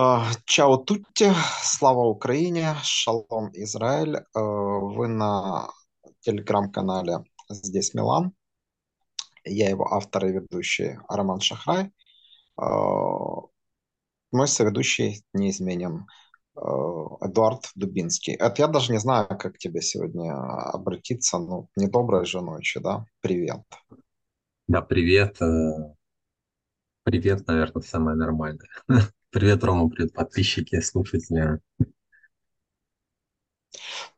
А, Чао тутти, слава Украине, шалом Израиль. Э, Вы на телеграм-канале «Здесь Милан». Я его автор и ведущий Роман Шахрай. Э, Мой соведущий неизменен Эдуард Дубинский. Это я даже не знаю, как тебе сегодня обратиться. Ну, недоброй же ночи, да? Привет. Да, привет. э, Привет, наверное, самое нормальное. Привет, Рома, привет, подписчики, слушатели.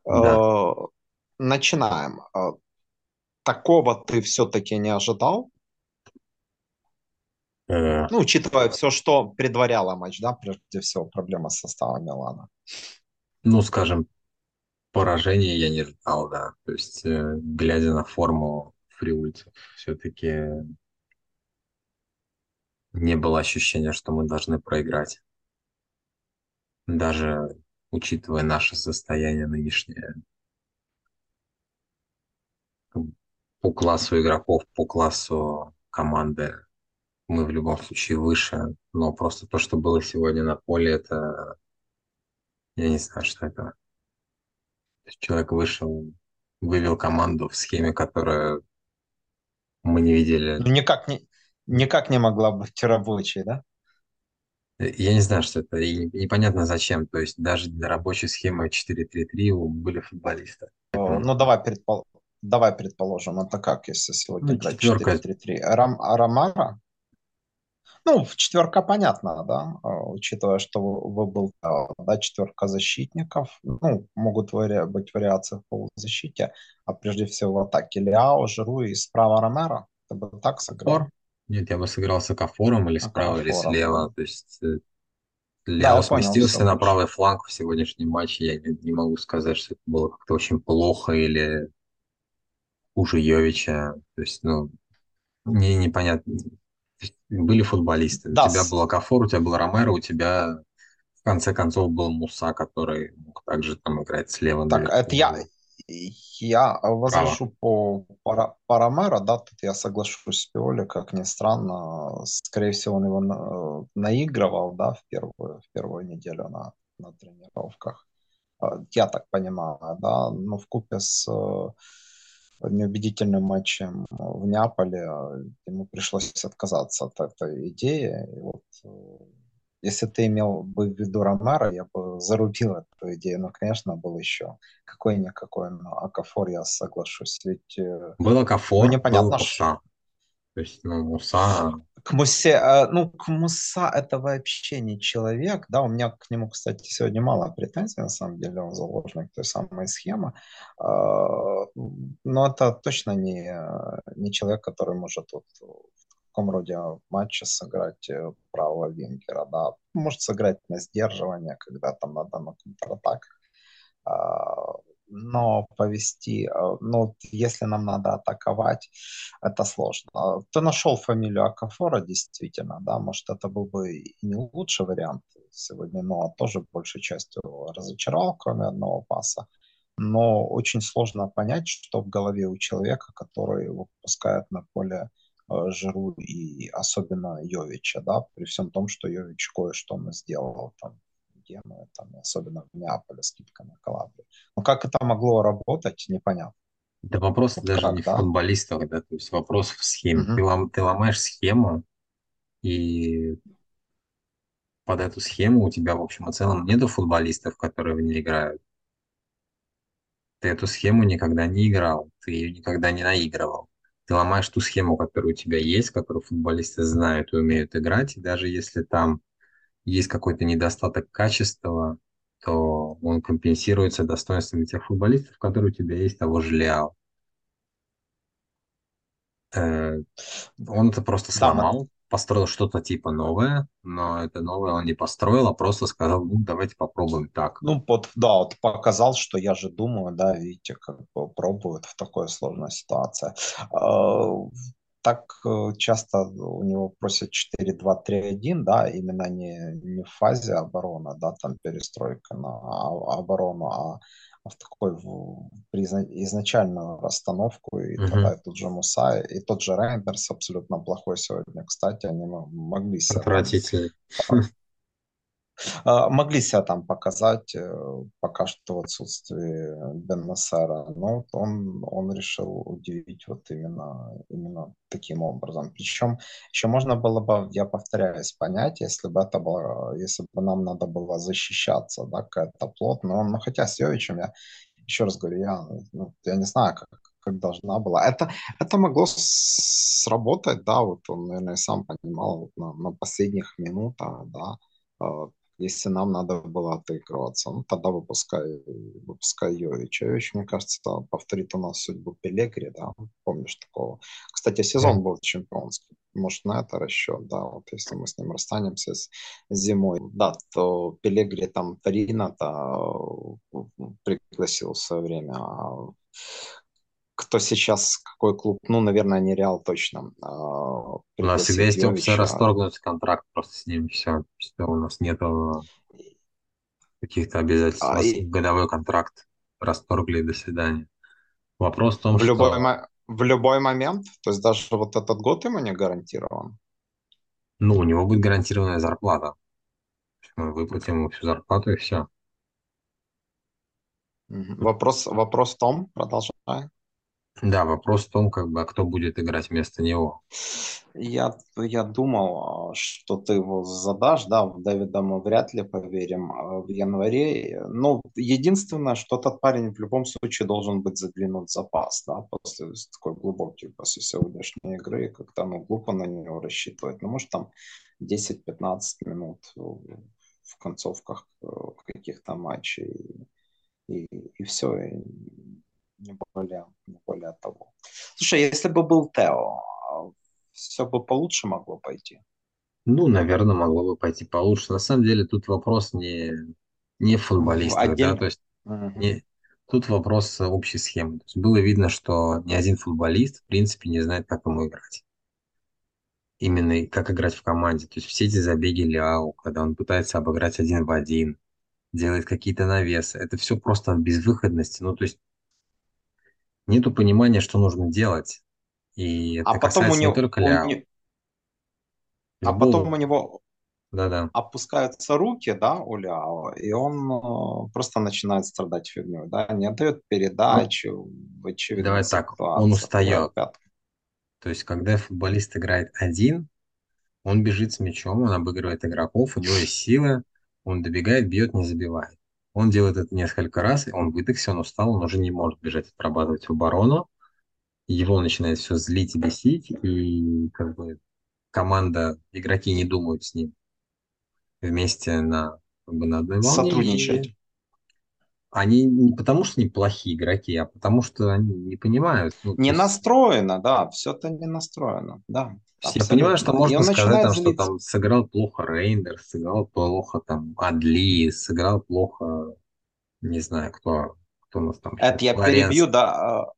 Да. Э, Начинаем. Э, Такого ты все-таки не ожидал? Э, Ну, учитывая все, что предваряло матч, да, прежде всего проблема с составом Милана. Ну, скажем, поражения я не ждал, да. То есть, э, глядя на форму фриульцев, все-таки не было ощущения, что мы должны проиграть. Даже учитывая наше состояние нынешнее по классу игроков, по классу команды, мы в любом случае выше. Но просто то, что было сегодня на поле, это я не знаю, что это. Человек вышел, вывел команду в схеме, которую мы не видели. Ну, никак не, никак не могла быть рабочей, да? Я не знаю, что это, и непонятно зачем. То есть даже для рабочей схемы 4-3-3 были футболисты. О, Ну, давай, предпол... давай предположим, это как, если сегодня ну, играть четверка, 4-3-3? Рам... а Ромаро? Ну, четверка понятно, да, а, учитывая, что вы- выбыл, а, да, четверка защитников. Ну, могут вари... быть вариации в полузащите, а прежде всего в атаке Лиао, Жиру и справа Ромеро. Ты бы так сыграл? Нет, я бы сыграл с Акафором или справа, или Акафором, да. слева. То есть э, Да, понял, сместился на правый фланг в сегодняшнем матче. Я не, не могу сказать, что это было как-то очень плохо или хуже Йовича. То есть, ну, Мне непонятно. Были футболисты. У Да, тебя с- был Акафор, у тебя был Ромеро, у тебя в конце концов был Муса, который мог также там играть слева Так, это я, я возражу по, по, по Ромеро, да, тут я соглашусь с Пиоли, как ни странно, скорее всего, он его на- наигрывал, да, в первую, в первую неделю на, на тренировках. А, Я так понимаю, да, но в купе с э, неубедительным матчем в Неаполе э, ему пришлось отказаться от этой идеи. И вот, э, если ты имел бы в виду Ромеро, я бы зарубил эту идею. Но, конечно, был еще какой-никакой, но Акафор я соглашусь. Ведь, э, Был ну, Акафор, был непонятно, ш- Муса. То есть, ну, Муса... к Мусе, э, ну, к Муса это вообще не человек, да, у меня к нему, кстати, сегодня мало претензий, на самом деле, он заложник той самой схемы, Э, но это точно не, не человек, который может вот таком роде матча сыграть э, правого вингера, да, может сыграть на сдерживание, когда там надо на контратак, а, но повести, а, ну, если нам надо атаковать, это сложно. Ты нашел фамилию Акафора, действительно, да, может, это был бы и не лучший вариант сегодня, но тоже большей частью разочаровал, кроме одного паса. Но очень сложно понять, что в голове у человека, который выпускает на поле э, Жиру и особенно Йовича, да, при всем том, что Йович кое-что он сделал там Генуя, там, особенно в Неаполе, скидка на Калабрию. Но как это могло работать, непонятно. Да вопрос Вот даже не как, в да? футболистах, да, то есть вопрос в схеме. Ты, Мгм. лом, ты ломаешь схему, и под эту схему у тебя, в общем и целом, нету футболистов, которые в ней играют. Ты эту схему никогда не играл, ты ее никогда не наигрывал. Ты ломаешь ту схему, которая у тебя есть, которую футболисты знают и умеют играть, и даже если там есть какой-то недостаток качества, то он компенсируется достоинствами тех футболистов, которые у тебя есть, того же Лиау. Э, Он это просто сломал, построил что-то типа новое, но это новое он не построил, а просто сказал, ну, давайте попробуем так. ну, вот, да, вот показал, что я же думаю, да, видите, как бы пробуют в такой сложной ситуации. А, Так э, часто у него просят четыре два три один да, именно не, не в фазе обороны, да, там перестройка на а- оборону, а в такой в- при изна- изначальную расстановку, и тогда Мгм. и тот же Муса, и тот же Рейндерс абсолютно плохой сегодня, кстати, они мо- могли себе Отвратительный. А, Могли себя там показать э, пока что в отсутствии Бен Нассера, но он, он решил удивить вот именно, именно таким образом. Причем еще можно было бы, я повторяюсь, понять, если бы это было, если бы нам надо было защищаться, да, какая-то плотная, но хотя с Йовичем я еще раз говорю, я, ну, я не знаю, как, как должна была. Это, это могло сработать, да, вот он, наверное, сам понимал вот на, на последних минутах, да, э, если нам надо было отыгрываться, ну, тогда выпускай, выпускай Йович. Йович, мне кажется, повторит у нас судьбу Пелегри, да, помнишь такого. Кстати, сезон был чемпионский. Может, на это расчет, да, вот если мы с ним расстанемся с зимой, да, то Пелегри там Торино-то пригласил в свое время, а кто сейчас, какой клуб, ну, наверное, не Реал точно. А, У нас всегда есть опция расторгнуть контракт просто с ним, все. Что у нас нету каких-то обязательств. У А, нас и годовой контракт расторгли, до свидания. Вопрос в том, в любой, что, мо- в любой момент, то есть даже вот этот год ему не гарантирован. ну, у него будет гарантированная зарплата. Мы выплатим ему всю зарплату и все. Вопрос, вопрос в том, продолжай. Да, вопрос в том, как бы, а кто будет играть вместо него. Я, я думал, а, что ты его задашь, да, в Дэвида мы вряд ли поверим а, в январе. Ну, единственное, что этот парень в любом случае должен быть заглянут в запас, да, после такой глубокой, после сегодняшней игры, как-то, ну, глупо на него рассчитывать. Ну, может, там 10-15 минут в концовках э, каких-то матчей, и, и все, и не более, более того. Слушай, если бы был Тео, все бы получше могло пойти. Ну, наверное, могло бы пойти получше. На самом деле тут вопрос не, не в В футболистах, да, то есть Мгм. не, тут вопрос общей схемы. То есть было видно, что ни один футболист, в принципе, не знает, как ему играть. Именно как играть в команде. То есть все эти забеги Ляо, когда он пытается обыграть один в один, делает какие-то навесы, это все просто от безвыходности. Ну, то есть нету понимания, что нужно делать. И А это потом у касается не него, только у Ляо, не- а потом у него Да-да. опускаются руки, да, у Ляо, и он э, просто начинает страдать фигней, да, не отдает Ну, передачу в очевидных давай так, он устает. То есть, когда футболист играет один, он бежит с мячом, он обыгрывает игроков, у него есть сила, он добегает, бьет, не забивает. Он делает это несколько раз, и он выдохся, он устал, он уже не может бежать отрабатывать в оборону, его начинает все злить и бесить, и как бы команда, игроки не думают с ним вместе на, как бы на одной волне, Сотрудничать. Они не потому, что они плохие игроки, а потому, что они не понимают. Ну, Не есть настроено, да, все это не настроено, да, Я понимаю, что абсолютно. И можно он сказать, там, что там сыграл плохо Рейндерс, сыграл плохо там Адли, сыграл плохо, не знаю, кто, кто у нас там Это я перебью, Флоренс. да, а,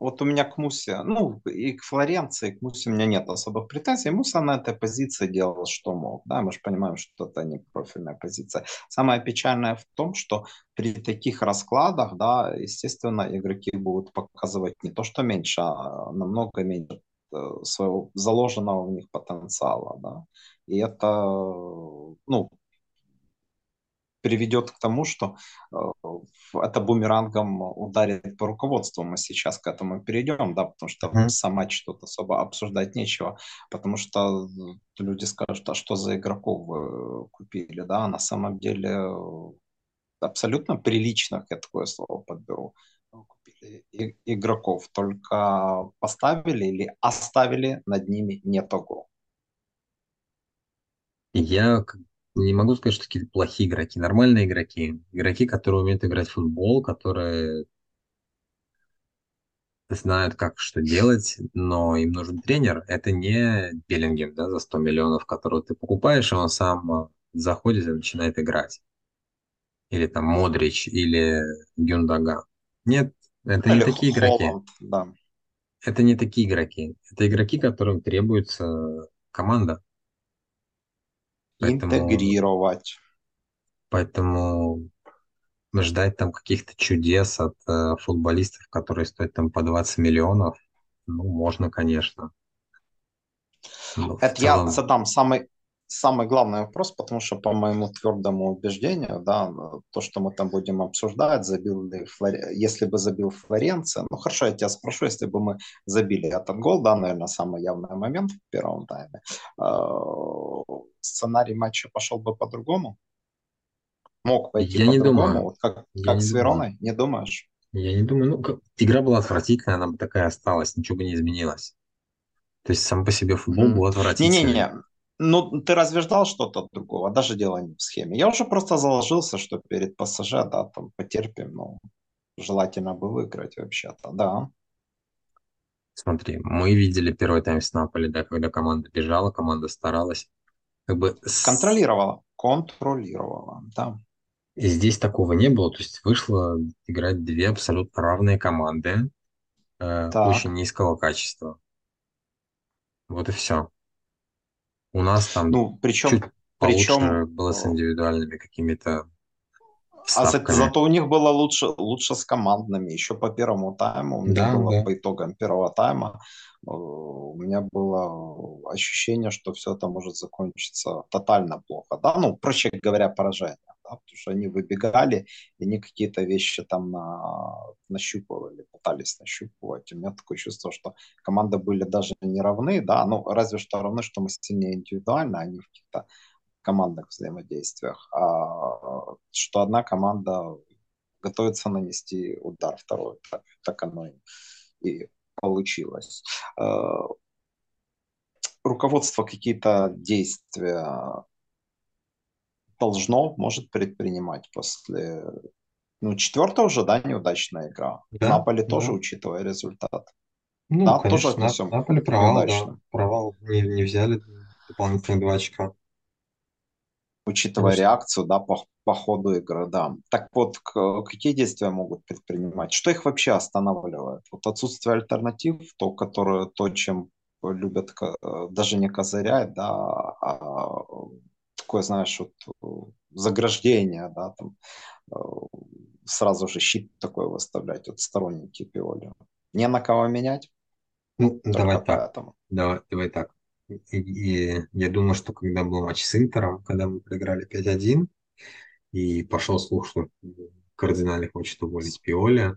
Вот у меня к Мусе, ну, и к Флоренции, к Мусе у меня нет особых претензий. Муса на этой позиции делал, что мог. Да, мы же понимаем, что это не профильная позиция. Самое печальное в том, что при таких раскладах, да, естественно, игроки будут показывать не то, что меньше, а намного меньше э, своего заложенного в них потенциала, да. И это, ну, приведет к тому, что э, это бумерангом ударит по руководству. Мы сейчас к этому перейдем, да, потому что Мгм. сам матч тут особо обсуждать нечего, потому что люди скажут, а что за игроков вы купили, да, на самом деле э, абсолютно приличных, я такое слово подберу, купили игроков, только поставили или оставили над ними не того. Я не могу сказать, что какие-то плохие игроки, нормальные игроки, игроки, которые умеют играть в футбол, которые знают, как что делать, но им нужен тренер. Это не Беллингем, да, за 100 миллионов, которого ты покупаешь, и он сам э, заходит и начинает играть. Или там Модрич, или Гюндаган. Нет, это Ну, не или такие игроки. Холланд, да. Это не такие игроки. Это игроки, которым требуется команда. Поэтому, Интегрировать. поэтому ждать там каких-то чудес от э, футболистов, которые стоят там по 20 миллионов, ну, можно, конечно. Но Это я целом, задам самый, самый главный вопрос, потому что по моему твердому убеждению, да, то, что мы там будем обсуждать, забил ли Флор... если бы забил Флоренция, ну хорошо, я тебя спрошу, если бы мы забили этот гол, да, наверное, самый явный момент в первом тайме, э, сценарий матча пошел бы по-другому? Мог пойти Я не по-другому, думаю. вот как, Я как не с думаю. Вероной, не думаешь? Я не думаю. Ну, как- игра была отвратительная, она бы такая осталась, ничего бы не изменилось. То есть сам по себе футбол был Мгм. отвратительный. Не-не-не, ну ты разве ждал что-то другого? Даже дело не в схеме. Я уже просто заложился, что перед ПСЖ, да, там потерпим, ну, желательно бы выиграть вообще-то, да. Смотри, мы видели первый тайм с Наполи, да, когда команда бежала, команда старалась. Как бы Контролировала, контролировала, да. И здесь такого не было. То есть вышло играть две абсолютно равные команды, э, очень низкого качества. Вот и все. У нас там ну, причем, чуть причем, было э, с индивидуальными какими-то а за- вставками. зато у них было лучше, лучше с командными. Еще по первому тайму, у меня Да, было да. по итогам первого тайма, э, у меня было ощущение, что все это может закончиться тотально плохо. Да, ну, проще говоря, поражение. Да, потому что они выбегали, и они какие-то вещи там на, нащупывали, пытались нащупывать. У меня такое чувство, что команды были даже не равны, да, ну, разве что равны, что мы сильнее индивидуально, а не в каких-то командных взаимодействиях, а что одна команда готовится нанести удар второй. Так, так оно и, получилось. Э, Руководство какие-то действия должно, может предпринимать после ну, четвертая уже, да, неудачная игра. Да, Наполе тоже, да. учитывая результат. Ну, Да, тоже конечно, На- отнесем Наполе провал, да. Провал. Не, не взяли дополнительные два очка. учитывая Конечно. реакцию, да, по, по ходу игры, да. Так вот, к- какие действия могут предпринимать? Что их вообще останавливает? Вот отсутствие альтернатив, то, которое, то, чем любят э, даже не козырять, да, а такое, знаешь, вот э, заграждение, да, там э, сразу же щит такой выставлять, вот сторонники Пиоли. Не на кого менять, Ну, давай так. поэтому. Давай, давай так. И, и я думаю, что когда был матч с Интером, когда мы проиграли 5-1, и пошел слух, что кардинально хочет уволить Пиоли,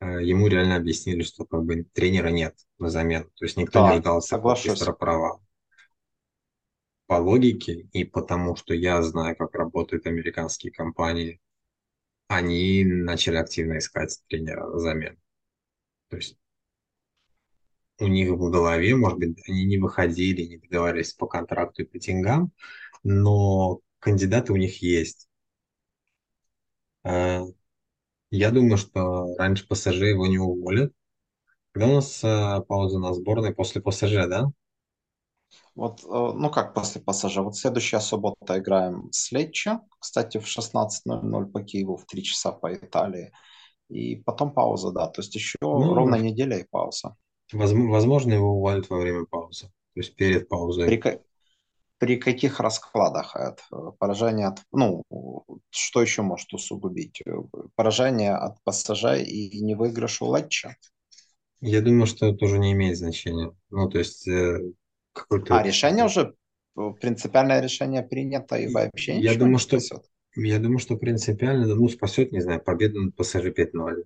э, ему реально объяснили, что как бы тренера нет на замену. То есть никто не Да, ждал такого быстрого соглашусь. провала. По логике и потому, что я знаю, как работают американские компании, они начали активно искать тренера на замену. То есть у них в голове, может быть, они не выходили, не договаривались по контракту и по деньгам, но кандидаты у них есть. Э, Я думаю, что раньше ПСЖ его не уволят. Когда у нас э, пауза на сборной? После ПСЖ, да? Вот, э, ну как после пассажа? Вот следующая суббота играем с Леччо, кстати, в 16.00 по Киеву, в 3 часа по Италии. И потом пауза, да. То есть еще ровно Ну, неделя и пауза. возм- возможно, его уволят во время паузы. То есть перед При, паузой. ка- при каких раскладах это? Поражение от... Ну, что еще может усугубить? Э, Поражение от пассажа и не выигрыш у Леччо? Я думаю, что это уже не имеет значения. Ну, то есть э, А какой-то... решение уже, э, принципиальное решение принято и вообще Я ничего думаю, не что спасет? я думаю, что принципиально, ну, спасет, не знаю, победа над ПСЖ 5-0.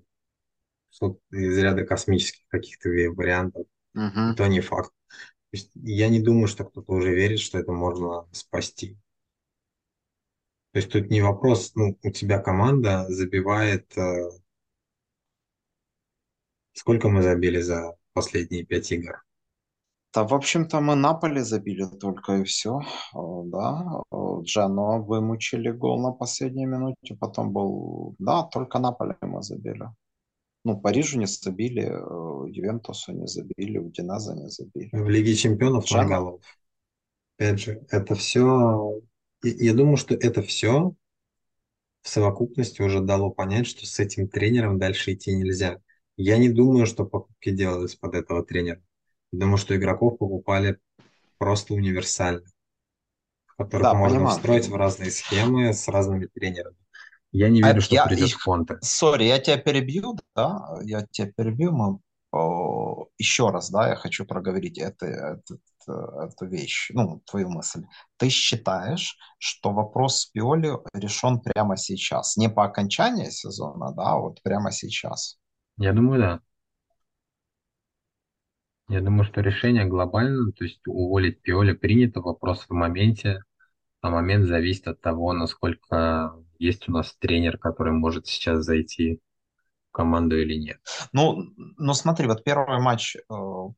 Вот из ряда космических каких-то вариантов. Мгм. то не факт. То есть я не думаю, что кто-то уже верит, что это можно спасти. То есть тут не вопрос, ну, у тебя команда забивает... э, сколько мы забили за последние пять игр? Да, в общем-то, мы Наполи забили только и все. Да, О, Джено вымучили гол на последней минуте. Потом был... Да, только Наполи мы забили. Ну, Парижу не забили, э, Ювентусу не забили, Удинеза не забили. В Лиге чемпионов Джено? голов. Опять же, это все... Я думаю, что это все в совокупности уже дало понять, что с этим тренером дальше идти нельзя. Я не думаю, что покупки делались под этого тренера. Думаю, что игроков покупали просто универсально, которых Да, можно понимаю. встроить в разные схемы с разными тренерами. Я не А верю, это что я... придет и-. Сори, я тебя перебью, да? Я тебя перебью. Мы... о, еще раз, да, я хочу проговорить это, это, эту вещь, ну, твою мысль. Ты считаешь, что вопрос с Пиоли решен прямо сейчас, не по окончании сезона, да, а вот прямо сейчас? Я думаю, да. Я думаю, что решение глобально, то есть уволить Пиоли принято, вопрос в моменте, а момент зависит от того, насколько есть у нас тренер, который может сейчас зайти в команду или нет. Ну, ну смотри, вот первый матч э,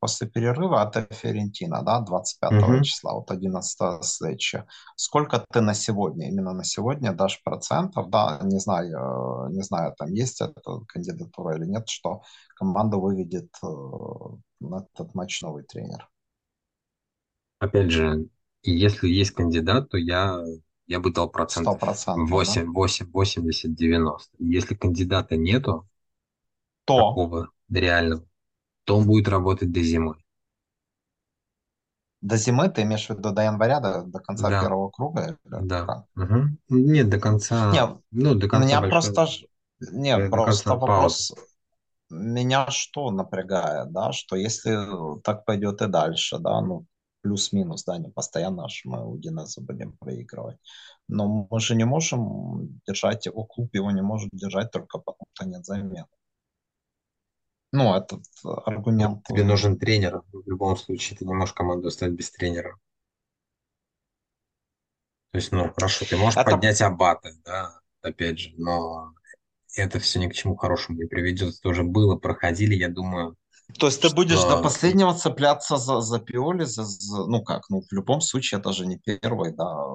после перерыва от Ферентина, да, 25 угу. числа, вот 11 встреча. Сколько ты на сегодня, именно на сегодня дашь процентов, да, не знаю, э, не знаю, там есть эта кандидатура или нет, что команда выведет э, на этот матч новый тренер? Опять же, если есть кандидат, то я, я бы дал процентов 8, да? 8, 80, 90. Если кандидата нету, то такого реального, то он будет работать до зимы. До зимы ты имеешь в виду до января, до, до конца да. первого круга? Да. Угу. Нет, до конца. Нет, ну, до конца меня большого... просто. Нет, просто вопрос. Паузы. Меня что напрягает, да, что если так пойдет и дальше, да, ну, плюс-минус, да, не постоянно аж мы у Динеза будем проигрывать. Но мы же не можем держать его, клуб его не может держать только потому, что нет замены. Ну, этот аргумент... Тебе нужен тренер. В любом случае, ты не можешь команду оставить без тренера. То есть, ну, хорошо, ты можешь это... поднять абата, да, опять же, но это все ни к чему хорошему не приведет. Это уже было, проходили, я думаю. То есть ты что... будешь до последнего цепляться за, за Пиоли, за, за, ну как, ну в любом случае это же не первый, да,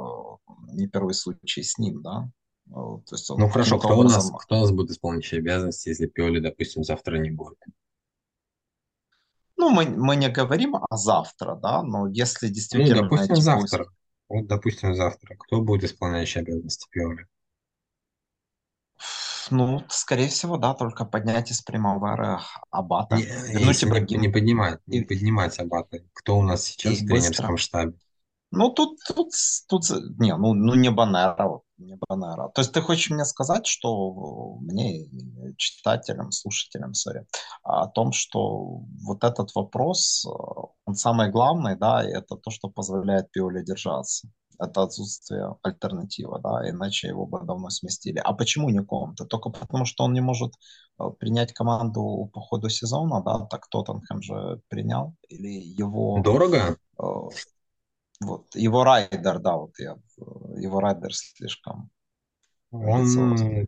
не первый случай с ним, да. То есть ну хорошо, кто образом... у, нас, кто у нас будет исполняющий обязанности, если Пиоли, допустим, завтра не будет? Ну, мы, мы не говорим о завтра, да, но если ну, действительно... Ну, допустим, завтра. Пусть... Вот, допустим, завтра. Кто будет исполняющий обязанности Пиоли? Ну, скорее всего, да, только поднять из прямого Абата. Не, Вернуть не, не поднимать, не поднимать Абата. Кто у нас сейчас в тренерском штабе? Ну, тут, тут, тут, не, ну, ну не Банера, не Банера. То есть ты хочешь мне сказать, что мне, читателям, слушателям, sorry, о том, что вот этот вопрос, он самый главный, да, и это то, что позволяет Пиоле держаться. Это отсутствие альтернативы, да, иначе его бы давно сместили. А почему не Конте? Только потому, что он не может э, принять команду по ходу сезона, да, так Тоттенхэм же принял, или его... Дорого? Э, вот, его райдер, да, вот я, его райдер слишком. Он,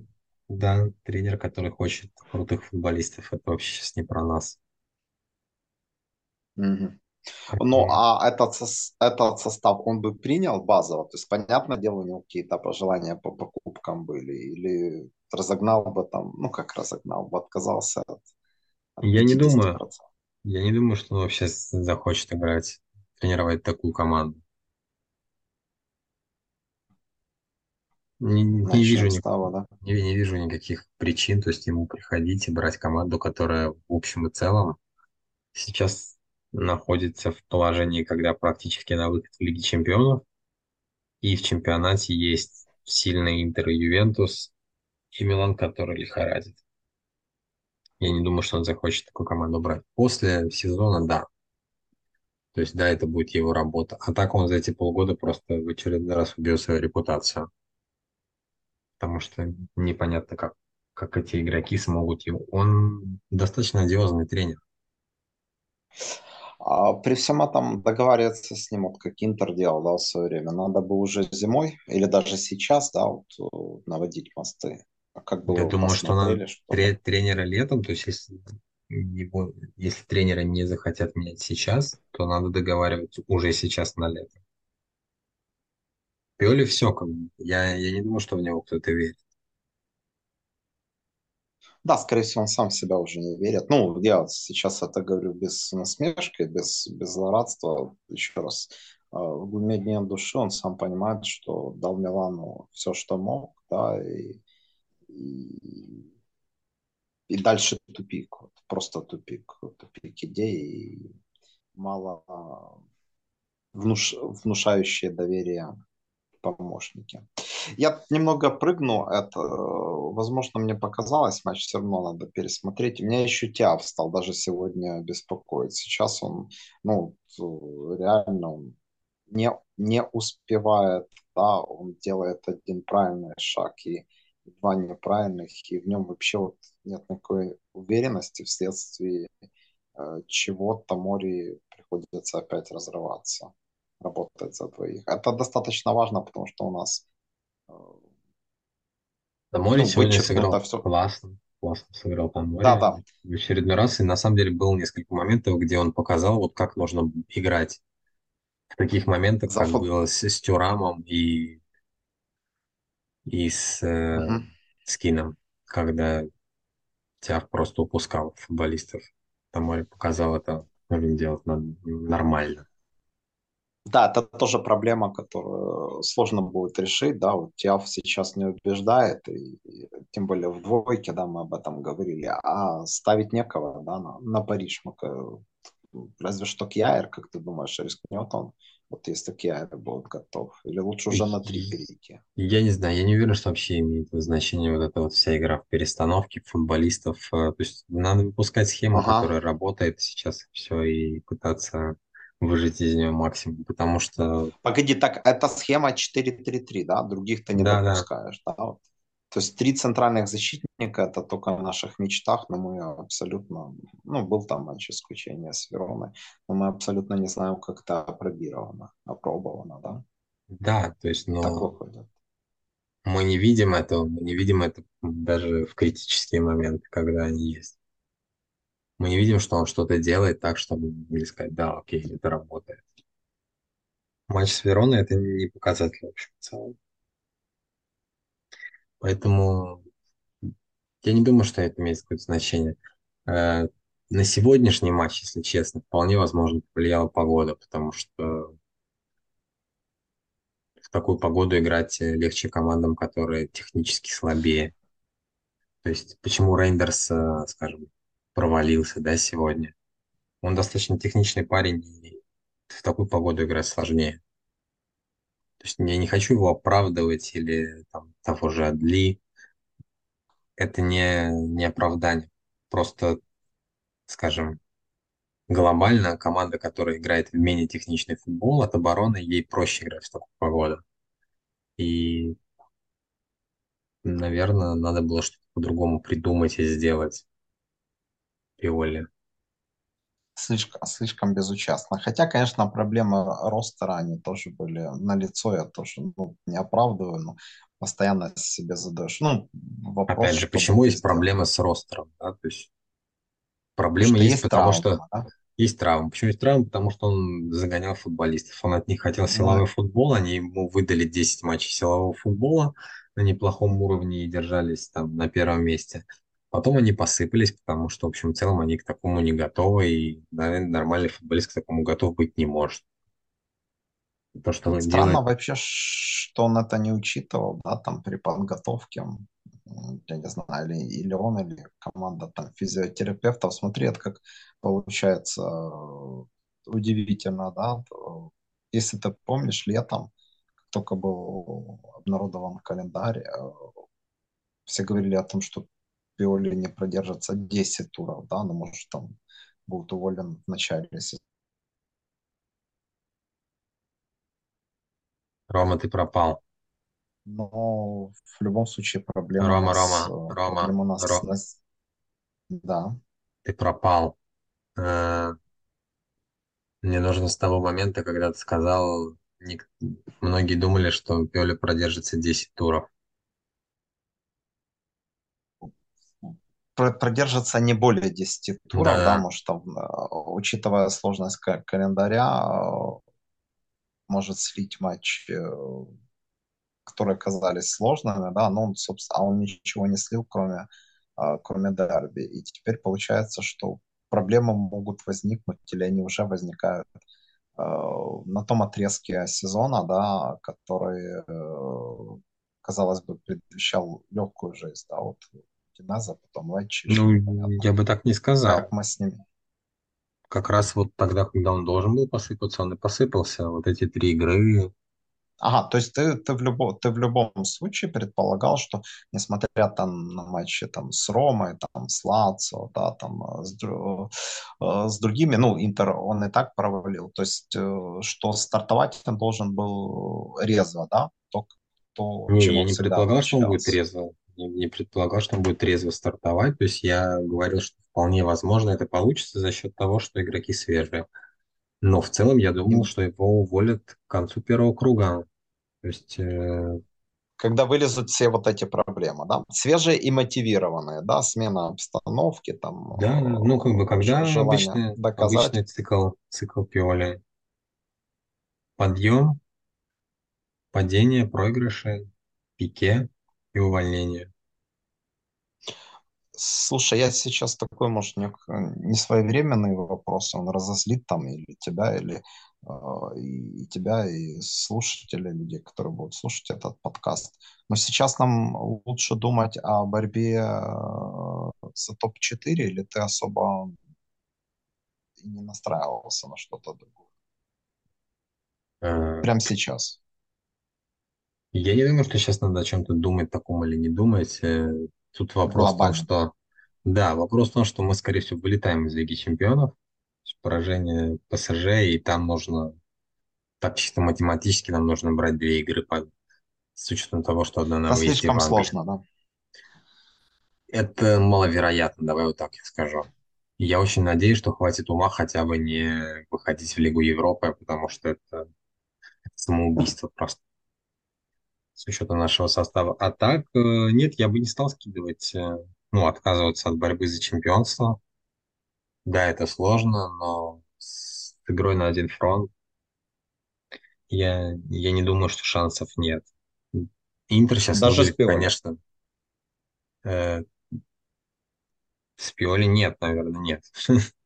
да, тренер, который хочет крутых футболистов, это вообще сейчас не про нас. Угу. Ну, а этот, этот состав он бы принял базово? То есть, понятное дело, у него какие-то пожелания по покупкам были? Или разогнал бы там, ну, как разогнал бы, отказался от, от Я не думаю. Я не думаю, что он вообще захочет играть, тренировать такую команду. Не, не, вижу, ни, да? не, не вижу никаких причин, то есть ему приходить и брать команду, которая в общем и целом сейчас находится в положении, когда практически на выход в Лиге Чемпионов, и в чемпионате есть сильный Интер и Ювентус, и Милан, который лихорадит. Я не думаю, что он захочет такую команду брать. После сезона, да. То есть, да, это будет его работа. А так он за эти полгода просто в очередной раз убьет свою репутацию потому что непонятно, как, как эти игроки смогут его. Он достаточно одиозный тренер. А при всем этом договариваться с ним, вот как Интер делал да, в свое время, надо бы уже зимой или даже сейчас да, вот, э, наводить мосты. А как бы Я думаю, что надо что... тренера летом, то есть если, его, если тренера не захотят менять сейчас, то надо договариваться уже сейчас на лето. Пиоли все, как бы. Я, я не думаю, что в него кто-то верит. Да, скорее всего, он сам в себя уже не верит. Ну, я сейчас это говорю без насмешки, без, без злорадства. Еще раз, а, в глубине души он сам понимает, что дал Милану все, что мог, да, и, и, и дальше тупик, вот, просто тупик, тупик идей и мало внуш, внушающие доверие помощники. Я немного прыгну, это, возможно, мне показалось, матч все равно надо пересмотреть. У меня еще Тиаф стал даже сегодня беспокоить. Сейчас он, ну, реально он не, не успевает, да, он делает один правильный шаг и два неправильных, и в нем вообще вот нет никакой уверенности, вследствие э, чего Тамори приходится опять разрываться, работать за двоих. Это достаточно важно, потому что у нас э, Тамори ну, сегодня вычеркнуто сыграл все. классно. Классно сыграл Да, Тамори да. в очередной раз. И на самом деле было несколько моментов, где он показал, вот как нужно играть в таких моментах, За как было с, с Тюрамом и, и с э, Мгм. Скином, когда Тяв просто упускал футболистов. Тамори показал это, нужно делать надо нормально. Да, это тоже проблема, которую сложно будет решить, да, вот Тиаф сейчас не убеждает, и, и тем более в двойке, да, мы об этом говорили, а ставить некого, да, на, на Париж, мы, разве что Кьяер, как ты думаешь, рискнет он, вот если Кьяер будет готов, или лучше уже на три перейти? Я не знаю, я не уверен, что вообще имеет значение вот эта вот вся игра в перестановке футболистов. Э, То есть надо выпускать схему, Ага, которая работает сейчас, все, и пытаться выжать из нее максимум, потому что, Погоди, так это схема 4-3-3, да? Других ты не да, да, допускаешь, да? Вот. То есть три центральных защитника это только в наших мечтах, но мы абсолютно, ну, был там матч исключения с Вероной, но мы абсолютно не знаем, как это опробировано, опробовано, да? да, то есть, Так но выходит. мы не видим этого, мы не видим это даже в критические моменты, когда они есть. Мы не видим, что он что-то делает так, чтобы мы могли сказать, да, окей, это работает. Матч с Вероной это не показатель, в общем, в целом. Поэтому Я не думаю, что это имеет какое-то значение. Э, На сегодняшний матч, если честно, вполне возможно повлияла погода, потому что в такую погоду играть э, легче командам, которые технически слабее. То есть почему Рейндерс, э, скажем, провалился, да, сегодня? Он достаточно техничный парень, и в такую погоду играть сложнее. То есть я не хочу его оправдывать или там, того же Адли. Это не, не оправдание. Просто, скажем, глобально команда, которая играет в менее техничный футбол, от обороны ей проще играть в такую погоду. И, наверное, надо было что-то по-другому придумать и сделать Пиоли. Слишком, слишком безучастно. Хотя, конечно, проблемы ростера, они тоже были налицо, я тоже ну, не оправдываю, но постоянно себе задаешь. Ну, вопрос, Опять же, почему есть проблема с ростером? Да? То есть Потому проблема что есть, есть потому травма, что да? есть травма. Почему есть травма? Потому что он загонял футболистов. Он от них хотел Ну, силовой футбол, они ему выдали 10 матчей силового футбола на неплохом уровне и держались там на первом месте. Потом они посыпались, потому что, в общем, в целом они к такому не готовы, и, наверное, нормальный футболист к такому готов быть не может. То, что он Странно делает, вообще, что он это не учитывал, да, там при подготовке, я не знаю, или, или он, или команда там физиотерапевтов. Смотри, это как получается э, удивительно, да. Если ты помнишь, летом, как только был обнародован календарь, э, все говорили о том, что Пиоли не продержится 10 туров, да, но может там будет уволен в начале сезона. Рома, ты пропал. Но в любом случае проблема у Рома, Рома, нас, э, Рома, проблема у нас, Ро- нас- да. ты пропал. Э, Мне нужно с того момента, когда ты сказал, многие думали, что Пиоли продержится 10 туров. Продержится не более 10 туров, да, Да, может, там, э, учитывая сложность ка- календаря, э, может слить матч, э, которые казались сложными, да, но он, собственно, а он ничего не слил, кроме, кроме дерби. И теперь получается, что проблемы могут возникнуть, или они уже возникают на том отрезке сезона, да, который, казалось бы, предвещал легкую жизнь, да, вот Динеза, потом Лечи, еще ну, я бы так не сказал. как мы с ними. Как раз вот тогда, когда он должен был посыпаться, он и посыпался. Вот эти три игры, Ага, то есть ты, ты, в любом, ты в любом случае предполагал, что несмотря там на матчи там, с Ромой, там, с Лацио, да, там, э, с, э, с другими, ну, Интер он и так провалил, то есть э, что стартовать он должен был резво, да, то, то Не, я не предполагал, что он будет отличался. Не, не предполагал, что он будет трезво стартовать. То есть я говорил, что вполне возможно это получится за счет того, что игроки свежие. Но в целом я думал, что его уволят к концу первого круга. То есть, э, когда вылезут все вот эти проблемы, да, свежие и мотивированные, да, смена обстановки, там, да, да, ну как бы э, когда обычный, доказать. обычный цикл, цикл Пиоли. Подъем, падение, проигрыши, пике и увольнение. Слушай, я сейчас такой, может, не, не своевременный вопрос, он разозлит там или тебя, или э, и, тебя, и слушателей, людей, которые будут слушать этот подкаст. Но сейчас нам лучше думать о борьбе э, за топ-4, или ты особо не настраивался на что-то другое? Э, Прямо сейчас, Я не думаю, что сейчас надо о чем-то думать таком или не думать. Тут вопрос в том, глобально. что... Да, вопрос в том, что мы, скорее всего, вылетаем из Лиги Чемпионов. Поражение ПСЖ, и там нужно... Так чисто математически нам нужно брать две игры по... с учетом того, что одна на Это выезде слишком сложно, да? Это маловероятно, давай вот так я скажу. Я очень надеюсь, что хватит ума хотя бы не выходить в Лигу Европы, потому что это самоубийство просто. С учетом нашего состава. А так, э, нет, я бы не стал скидывать, э, ну, отказываться от борьбы за чемпионство. Да, это сложно, но с игрой на один фронт я, я не думаю, что шансов нет. Интер сейчас Даже с выглядит, Пиоли. конечно, э, с Пиоли нет, наверное, нет.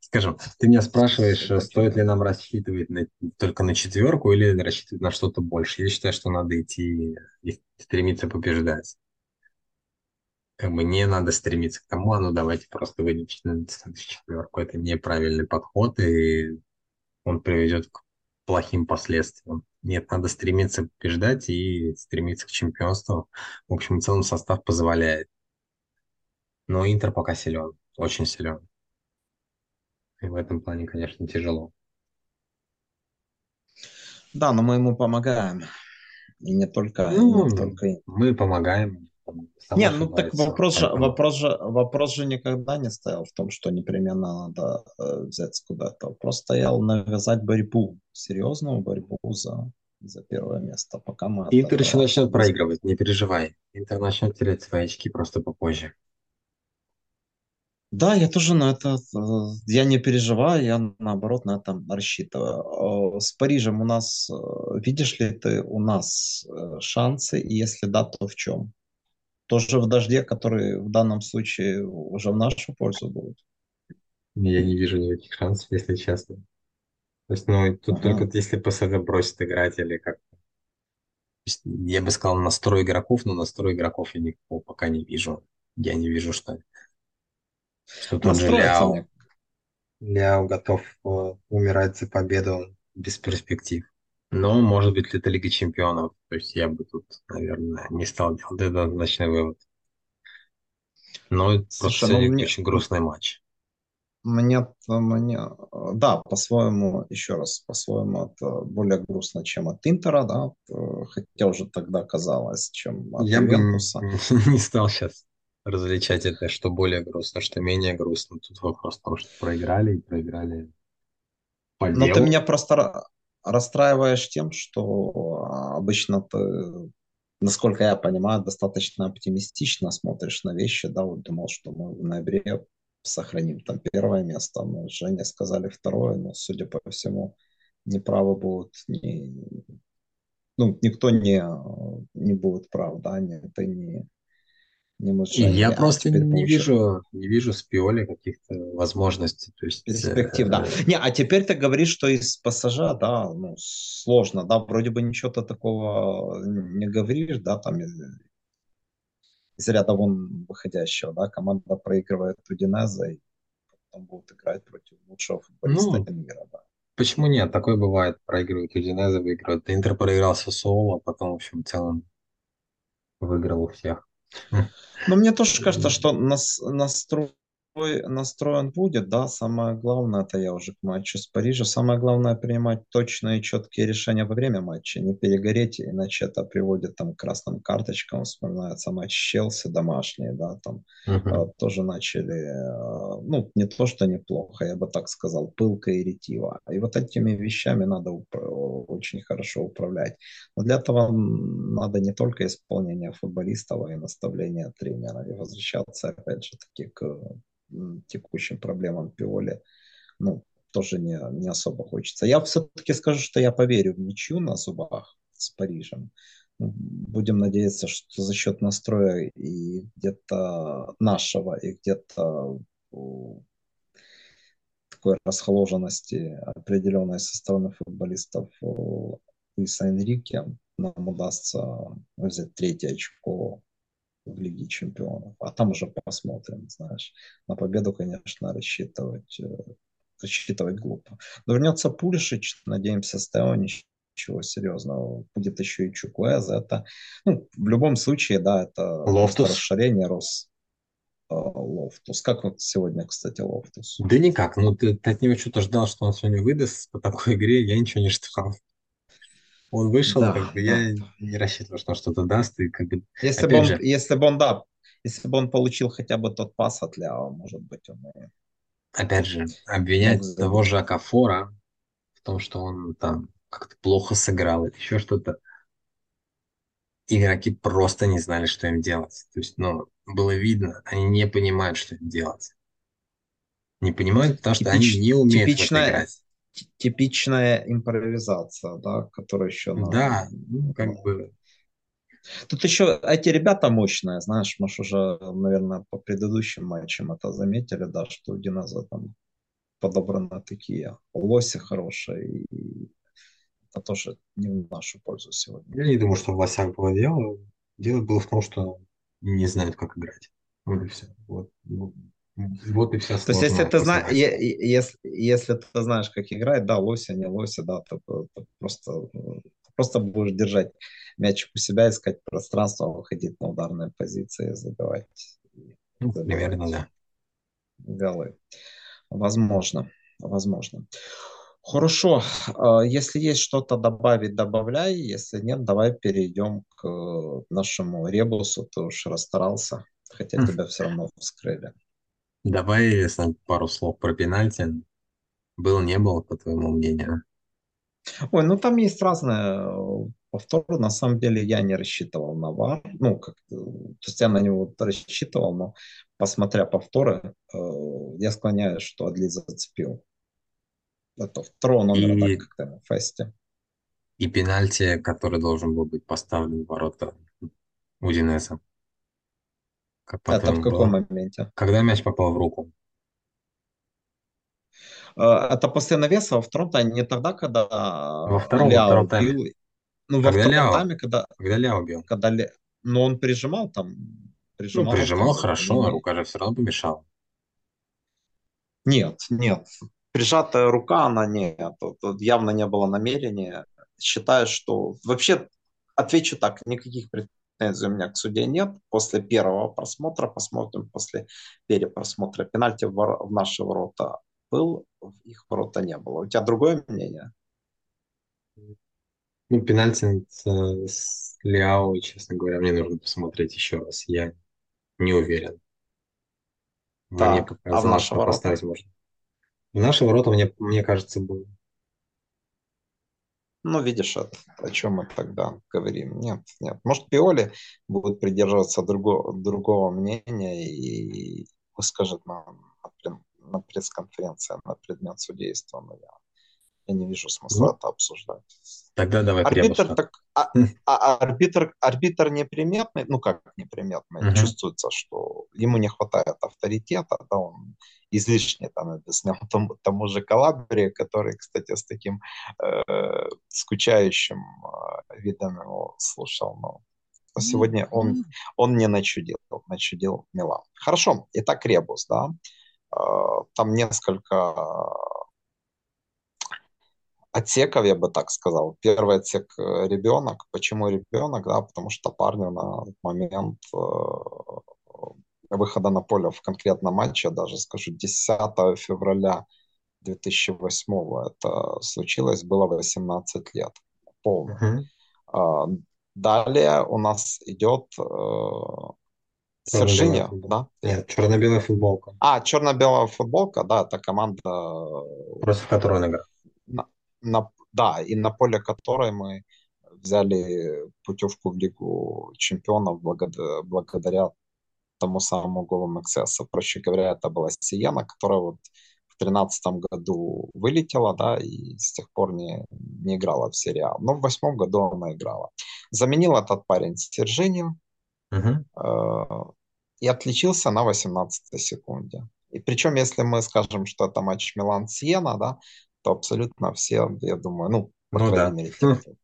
Скажем, ты меня спрашиваешь, э, стоит ли нам рассчитывать на- только на четверку или рассчитывать на что-то больше. Я считаю, что надо идти и стремиться побеждать. как бы не надо стремиться к тому, а ну давайте просто выйдем на четверку. Это неправильный подход, и он приведет к плохим последствиям. Нет, надо стремиться побеждать и стремиться к чемпионству. В общем, в целом состав позволяет. Но Интер пока силен, очень силен. И в этом плане, конечно, тяжело. Да, но мы ему помогаем. И не только, и не Ну, только мы помогаем, Не, ну так вопрос же, вопрос же, вопрос же никогда не стоял в том, что непременно надо э, взять куда-то. Вопрос стоял навязать борьбу, серьезную борьбу за, за первое место, пока мы от Интер еще начнет проигрывать, не переживай. Интер начнет терять свои очки просто попозже. Да, я тоже на это, э, я не переживаю, я наоборот на это рассчитываю. Э, С Парижем у нас, э, видишь ли ты у нас шансы, и если да, то в чем? Тоже в дожде, который в данном случае уже в нашу пользу будет. Я не вижу никаких шансов, если честно. То есть, ну, тут только Ага. если ПСЖ бросит играть или как. Есть, я бы сказал настрой игроков, но настрой игроков я никакого пока не вижу. Я не вижу, что, что тот же Ляо. Ляо готов э, умирать за победу без перспектив. Но, может быть, это Лига Чемпионов. То есть я бы тут, наверное, не стал делать однозначный вывод. Но просто Слушай, ну сегодня мне, очень грустный матч. мне, мне, да, по-своему, еще раз, по-своему, это более грустно, чем от Интера, да, э, хотя уже тогда казалось, чем от Я бы Ювентуса. не стал сейчас различать это, что более грустно, что менее грустно. Тут вопрос в том, что проиграли и проиграли по Но ты меня просто ра- расстраиваешь тем, что а, обычно ты, насколько я понимаю, достаточно оптимистично смотришь на вещи, да, вот думал, что мы в ноябре сохраним там первое место, с Женей сказали второе, но, судя по всему, неправы будут ни, ну, никто не, не будет прав, да, ни ты, ни, с И я а просто не получается вижу, не вижу с Пиоли каких-то возможностей. То есть, перспектив, да. э, Не, а теперь ты говоришь, что из пассажа, да, ну, сложно, да, вроде бы ничего ты такого не говоришь, да, там из, из ряда вон выходящего, да, команда проигрывает Удинеза и потом будут играть против лучшего футболиста ну, мира, да. Почему нет? Такое бывает. Проигрывают Удинезе, выигрывают. Интер проиграл а потом, в общем, в целом выиграл у всех. Но мне тоже кажется, что нас, настрой, настроен будет, да, самое главное, это я уже к матчу с Парижем, самое главное принимать точные и четкие решения во время матча, не перегореть, иначе это приводит там к красным карточкам, вспоминается матч Челси домашний, да, там э, тоже начали, э, ну, не то, что неплохо, я бы так сказал, пылко и ретиво. И вот этими вещами надо очень хорошо управлять. Но для этого надо не только исполнение футболистов, а и наставление тренера, и возвращаться, опять же, таки к текущим проблемам Пиоли, ну, тоже не, не особо хочется. Я все-таки скажу, что я поверю в ничью на зубах с Парижем. Ну, будем надеяться, что за счет настроя и где-то нашего, и где-то такой расхоложенности определенной со стороны футболистов Луиса Энрике нам удастся взять третье очко в Лиге Чемпионов. А там уже посмотрим, знаешь. На победу, конечно, рассчитывать, э, рассчитывать глупо. Но вернется Пулишич, надеемся, с Тео ничего серьезного. Будет еще и Чукуэза. Это, ну, в любом случае, да, это Лофтус. расширение Рос. Э, Лофтус. Как вот сегодня, кстати, Лофтус? Да никак. Ну, ты, ты от него что-то ждал, что он сегодня выдаст по такой игре. Я ничего не ждал. Он вышел, да, как бы да. я не рассчитывал, что что-то даст. И как бы, если, бы он, же... если бы он, да, если бы он получил хотя бы тот пас от Ляо, может быть, он. Опять же, обвинять ну, того же Окафора в том, что он там как-то плохо сыграл или еще что-то. Игроки просто не знали, что им делать. То есть, ну, было видно, они не понимают, что им делать. Не понимают, потому что Типич, они не умеют типичная, играть. Типичная импровизация, да, которая еще... Да, ну, как бы Тут еще эти ребята мощные, знаешь, может уже, наверное, по предыдущим матчам это заметили, да, что у Диноза там подобраны такие лоси хорошие, и это тоже не в нашу пользу сегодня. Я не думаю, что в лосях было дело. Дело было в том, что не знают, как играть. Вот и все. Вот, вот и вся То есть, если ты, знаешь, если, если ты знаешь, как играть, да, лоси, не лоси, да, то, то просто просто будешь держать мячик у себя, искать пространство, выходить на ударные позиции, забивать. Ну, примерно, да. Голы. Возможно, возможно. Хорошо, а, если есть что-то добавить, добавляй. Если нет, давай перейдем к нашему ребусу. Ты уж расстарался, хотя тебя все равно вскрыли. Давай пару слов про пенальти. Был, не был, по твоему мнению? Ой, ну там есть разные э, повторы. На самом деле я не рассчитывал на ВАР. Ну, как, то есть я на него рассчитывал, но посмотря повторы, э, я склоняюсь, что Адли зацепил. Это второго номера, и... да, как-то в фесте. И пенальти, который должен был быть поставлен в ворота Удинеса. Как Это в каком было? моменте? Когда мяч попал в руку. Э, это после навеса во втором тайме, не тогда, когда во втором, Ляо во втором тайме. бил. Ну, во когда втором Ляо, тайме, когда... Когда Ляо бил. Когда Ля... Но он прижимал там. Прижимал, ну, прижимал там, хорошо, но рука же все равно помешала. Нет, нет. Прижатая рука, она нет. Тут явно не было намерения. Считаю, что... Вообще, отвечу так, никаких претензий у меня к суде нет. После первого просмотра, посмотрим после перепросмотра пенальти в, наши ворота был, в их ворота не было. У тебя другое мнение? Ну, пенальти с, с Ляо, честно говоря, мне нужно посмотреть еще раз. Я не уверен. Так, мне а в наши ворота? Поставить можно. В наши ворота, мне, мне кажется, было. Ну, видишь, о, о чем мы тогда говорим. Нет, нет. Может, Пиоли будет придерживаться друго, другого мнения и выскажет нам, например, на пресс-конференции на предмет судейства, но я, я не вижу смысла ну, это обсуждать. Тогда давай арбитр, так, а, а, арбитр, арбитр неприметный, ну как неприметный, uh-huh. чувствуется, что ему не хватает авторитета, да, он излишне там объяснял тому, тому же Калабри, который, кстати, с таким э, скучающим э, видом его слушал, но сегодня он, он не начудил, начудил Милан. Хорошо, итак, Ребус, да, там несколько отсеков, я бы так сказал. Первый отсек э, ребенок. Почему ребенок? Да, потому что парню на момент э, выхода на поле в конкретном матче, даже скажу, 10 февраля 2008 это случилось, было 18 лет. Полно. Uh-huh. Далее у нас идет э, Сержиня, да? Нет, черно-белая футболка. А, черно-белая футболка, да, это команда... Против которой он играл. На, на, да, и на поле которой мы взяли путевку в Лигу чемпионов благодаря, благодаря тому самому голу Максеса. Проще говоря, это была Сиена, которая вот в тринадцатом году вылетела, да, и с тех пор не, не играла в сериал. Но в восьмом году она играла. Заменил этот парень Сержинию, uh-huh. и отличился на 18 секунде. И причем, если мы скажем, что это матч Милан-Сиена, да, то абсолютно все, я думаю, ну, по ну, крайней да. мере,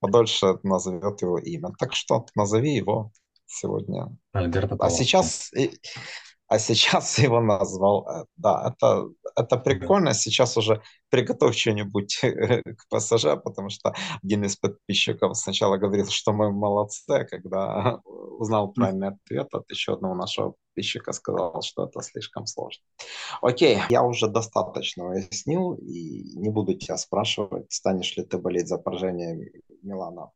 подольше назовет его имя. Так что назови его сегодня. Альберто А сейчас, а сейчас его назвал. Э, да, это, это прикольно. Сейчас уже приготовь что-нибудь к ПСЖ, потому что один из подписчиков сначала говорил, что мы молодцы, а когда узнал правильный ответ от еще одного нашего подписчика, сказал, что это слишком сложно. Окей, я уже достаточно уяснил и не буду тебя спрашивать, станешь ли ты болеть за поражение Милана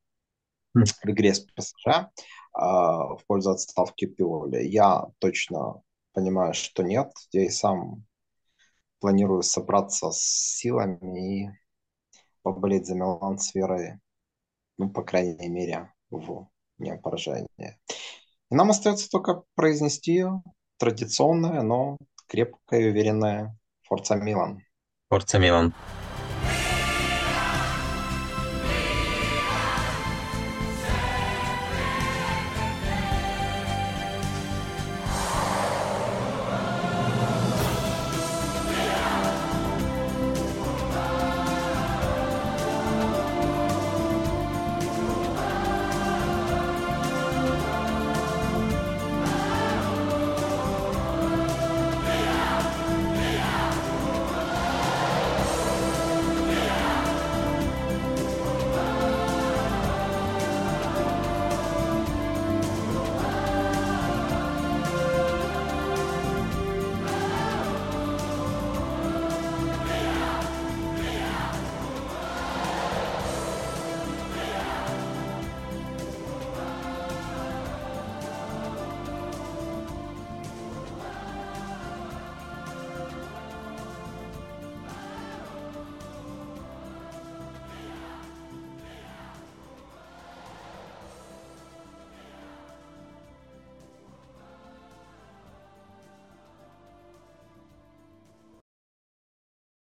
в игре с ПСЖ а, в пользу отставки Пиоли. Я точно понимаю, что нет. Я и сам планирую собраться с силами и поболеть за Милан с верой, ну, по крайней мере, в неопоражение. И нам остается только произнести традиционное, но крепкое и уверенное Форца Милан. Форца Милан.